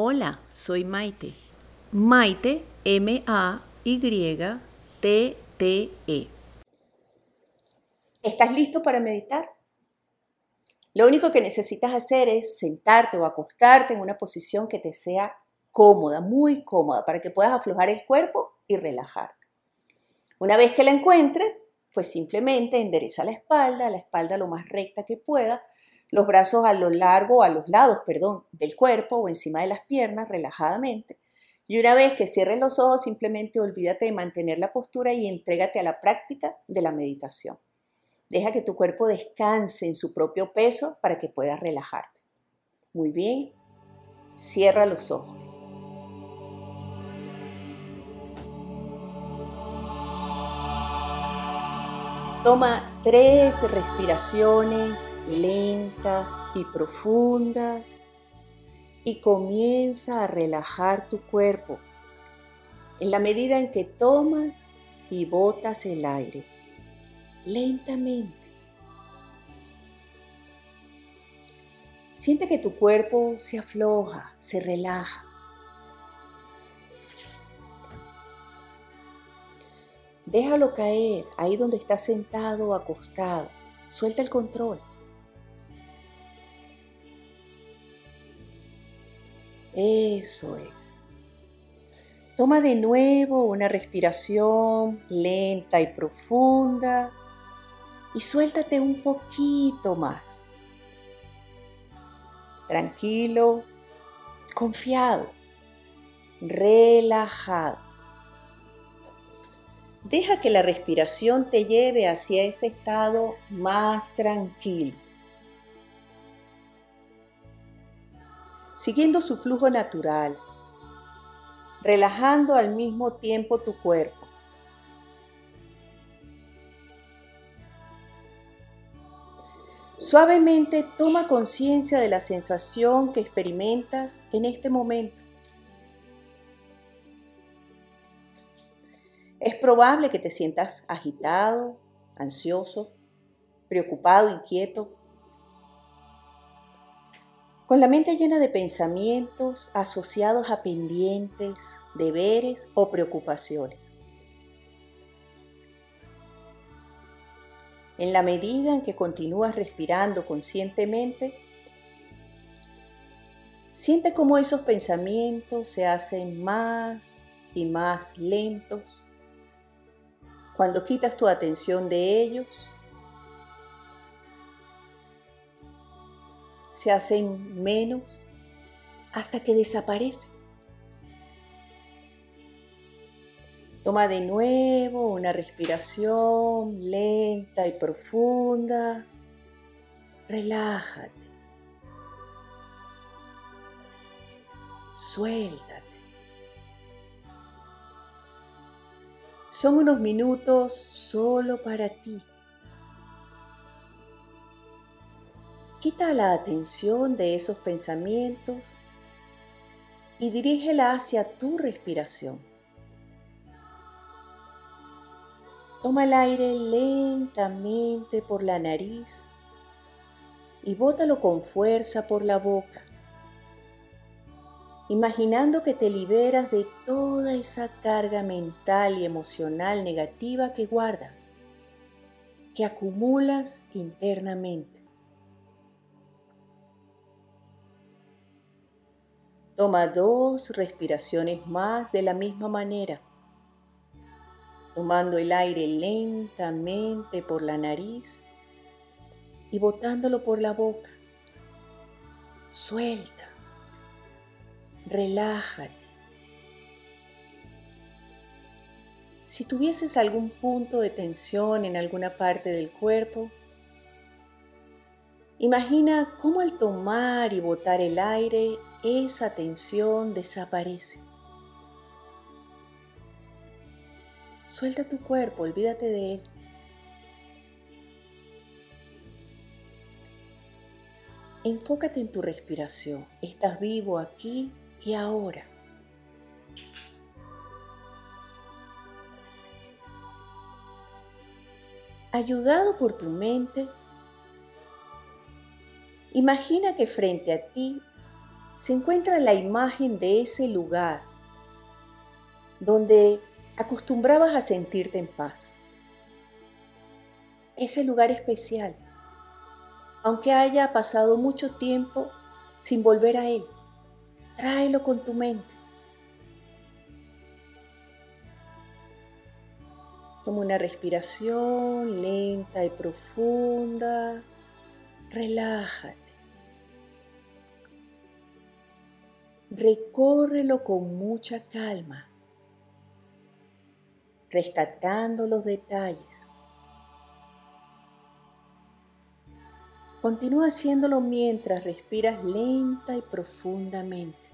Hola, soy Maite. Maite, M-A-Y-T-T-E. ¿Estás listo para meditar? Lo único que necesitas hacer es sentarte o acostarte en una posición que te sea cómoda, muy cómoda, para que puedas aflojar el cuerpo y relajarte. Una vez que la encuentres, pues simplemente endereza la espalda, la espalda lo más recta que pueda, los brazos a lo largo, a los lados, perdón, del cuerpo o encima de las piernas relajadamente. Y una vez que cierres los ojos, simplemente olvídate de mantener la postura y entrégate a la práctica de la meditación. Deja que tu cuerpo descanse en su propio peso para que puedas relajarte. Muy bien, cierra los ojos. Toma tres respiraciones lentas y profundas y comienza a relajar tu cuerpo en la medida en que tomas y botas el aire lentamente. Siente que tu cuerpo se afloja, se relaja. Déjalo caer ahí donde estás sentado o acostado. Suelta el control. Eso es. Toma de nuevo una respiración lenta y profunda y suéltate un poquito más. Tranquilo, confiado, relajado. Deja que la respiración te lleve hacia ese estado más tranquilo. Siguiendo su flujo natural, relajando al mismo tiempo tu cuerpo. Suavemente toma conciencia de la sensación que experimentas en este momento. Es probable que te sientas agitado, ansioso, preocupado, inquieto, con la mente llena de pensamientos asociados a pendientes, deberes o preocupaciones. En la medida en que continúas respirando conscientemente, siente cómo esos pensamientos se hacen más y más lentos cuando quitas tu atención de ellos, se hacen menos hasta que desaparecen. Toma de nuevo una respiración lenta y profunda. Relájate. Suéltate. Son unos minutos solo para ti. Quita la atención de esos pensamientos y dirígela hacia tu respiración. Toma el aire lentamente por la nariz y bótalo con fuerza por la boca imaginando que te liberas de toda esa carga mental y emocional negativa que guardas, que acumulas internamente. Toma dos respiraciones más de la misma manera, tomando el aire lentamente por la nariz y botándolo por la boca. Suelta relájate. Si tuvieses algún punto de tensión en alguna parte del cuerpo, imagina cómo al tomar y botar el aire, esa tensión desaparece. Suelta tu cuerpo, olvídate de él. Enfócate en tu respiración. Estás vivo aquí y ahora. Ayudado por tu mente, imagina que frente a ti se encuentra la imagen de ese lugar donde acostumbrabas a sentirte en paz. Ese lugar especial, aunque haya pasado mucho tiempo sin volver a él, tráelo con tu mente. Toma una respiración lenta y profunda. Relájate. Recórrelo con mucha calma, rescatando los detalles. Continúa haciéndolo mientras respiras lenta y profundamente.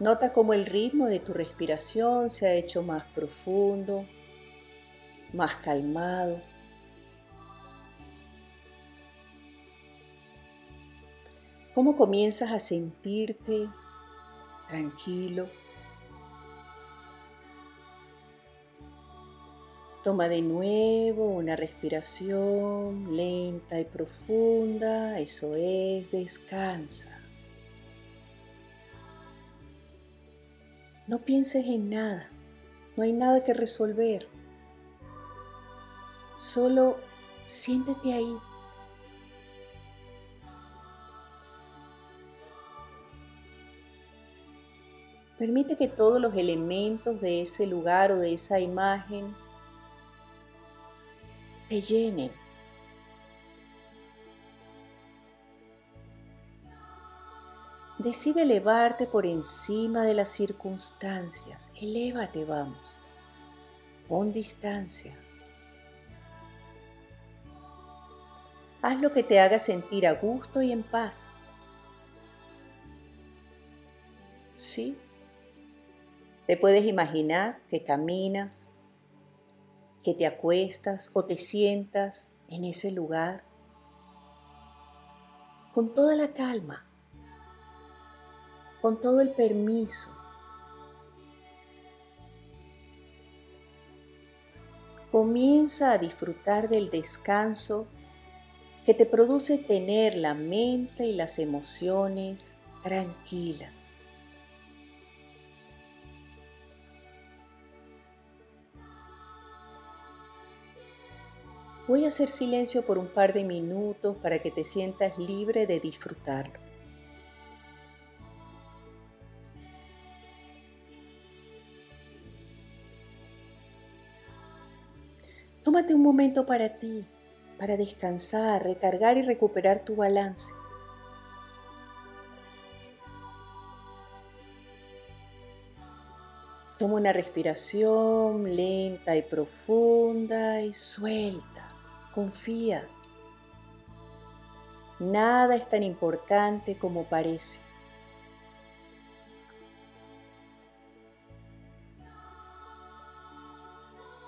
Nota cómo el ritmo de tu respiración se ha hecho más profundo, más calmado. cómo comienzas a sentirte tranquilo. Toma de nuevo una respiración lenta y profunda, eso es, descansa. No pienses en nada, no hay nada que resolver. Solo siéntete ahí. Permite que todos los elementos de ese lugar o de esa imagen te llenen. Decide elevarte por encima de las circunstancias. Elévate, vamos. Pon distancia. Haz lo que te haga sentir a gusto y en paz. ¿Sí? Te puedes imaginar que caminas, que te acuestas o te sientas en ese lugar con toda la calma, con todo el permiso. Comienza a disfrutar del descanso que te produce tener la mente y las emociones tranquilas. Voy a hacer silencio por un par de minutos para que te sientas libre de disfrutarlo. Tómate un momento para ti, para descansar, recargar y recuperar tu balance. Toma una respiración lenta y profunda y suelta. Confía. Nada es tan importante como parece.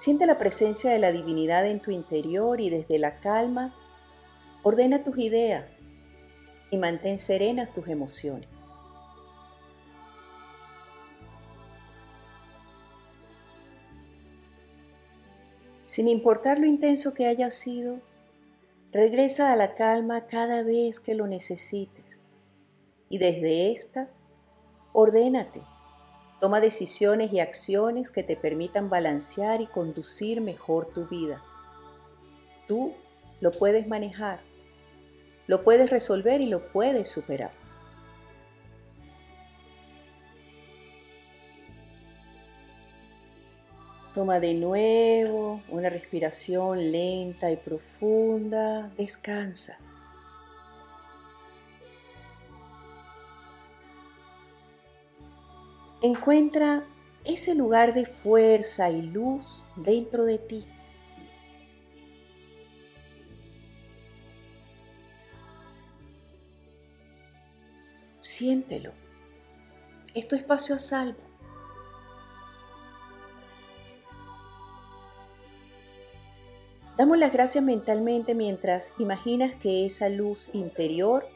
Siente la presencia de la divinidad en tu interior y desde la calma ordena tus ideas y mantén serenas tus emociones. Sin importar lo intenso que haya sido, regresa a la calma cada vez que lo necesites. Y desde esta, ordénate. Toma decisiones y acciones que te permitan balancear y conducir mejor tu vida. Tú lo puedes manejar, lo puedes resolver y lo puedes superar. Toma de nuevo una respiración lenta y profunda. Descansa. Encuentra ese lugar de fuerza y luz dentro de ti. Siéntelo. Es tu espacio a salvo. Damos las gracias mentalmente mientras imaginas que esa luz interior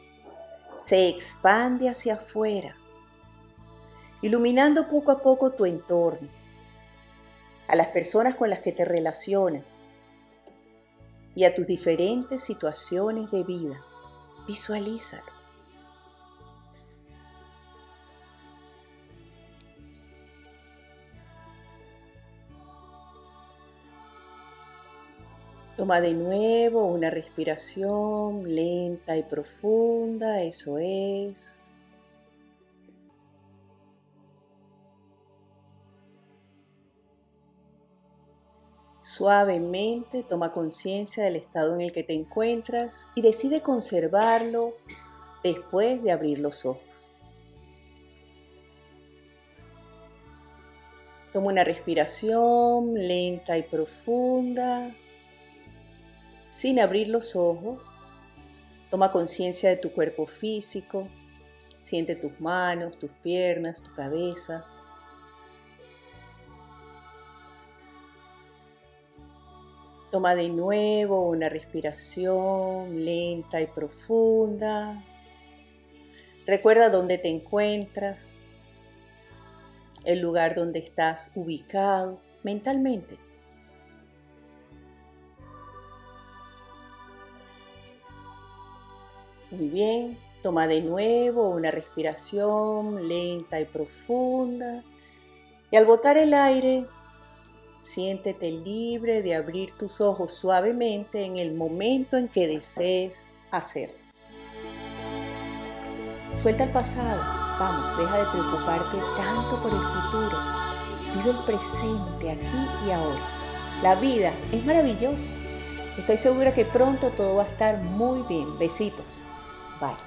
se expande hacia afuera, iluminando poco a poco tu entorno, a las personas con las que te relacionas y a tus diferentes situaciones de vida. Visualízalo. Toma de nuevo una respiración lenta y profunda, eso es. Suavemente toma conciencia del estado en el que te encuentras y decide conservarlo después de abrir los ojos. Toma una respiración lenta y profunda. Sin abrir los ojos, toma conciencia de tu cuerpo físico. Siente tus manos, tus piernas, tu cabeza. Toma de nuevo una respiración lenta y profunda. Recuerda dónde te encuentras, el lugar donde estás ubicado mentalmente. Muy bien, toma de nuevo una respiración lenta y profunda y al botar el aire, siéntete libre de abrir tus ojos suavemente en el momento en que desees hacerlo. Suelta el pasado Vamos, deja de preocuparte tanto por el futuro. Vive el presente aquí y ahora. La vida es maravillosa. Estoy segura que pronto todo va a estar muy bien. Besitos. Bye.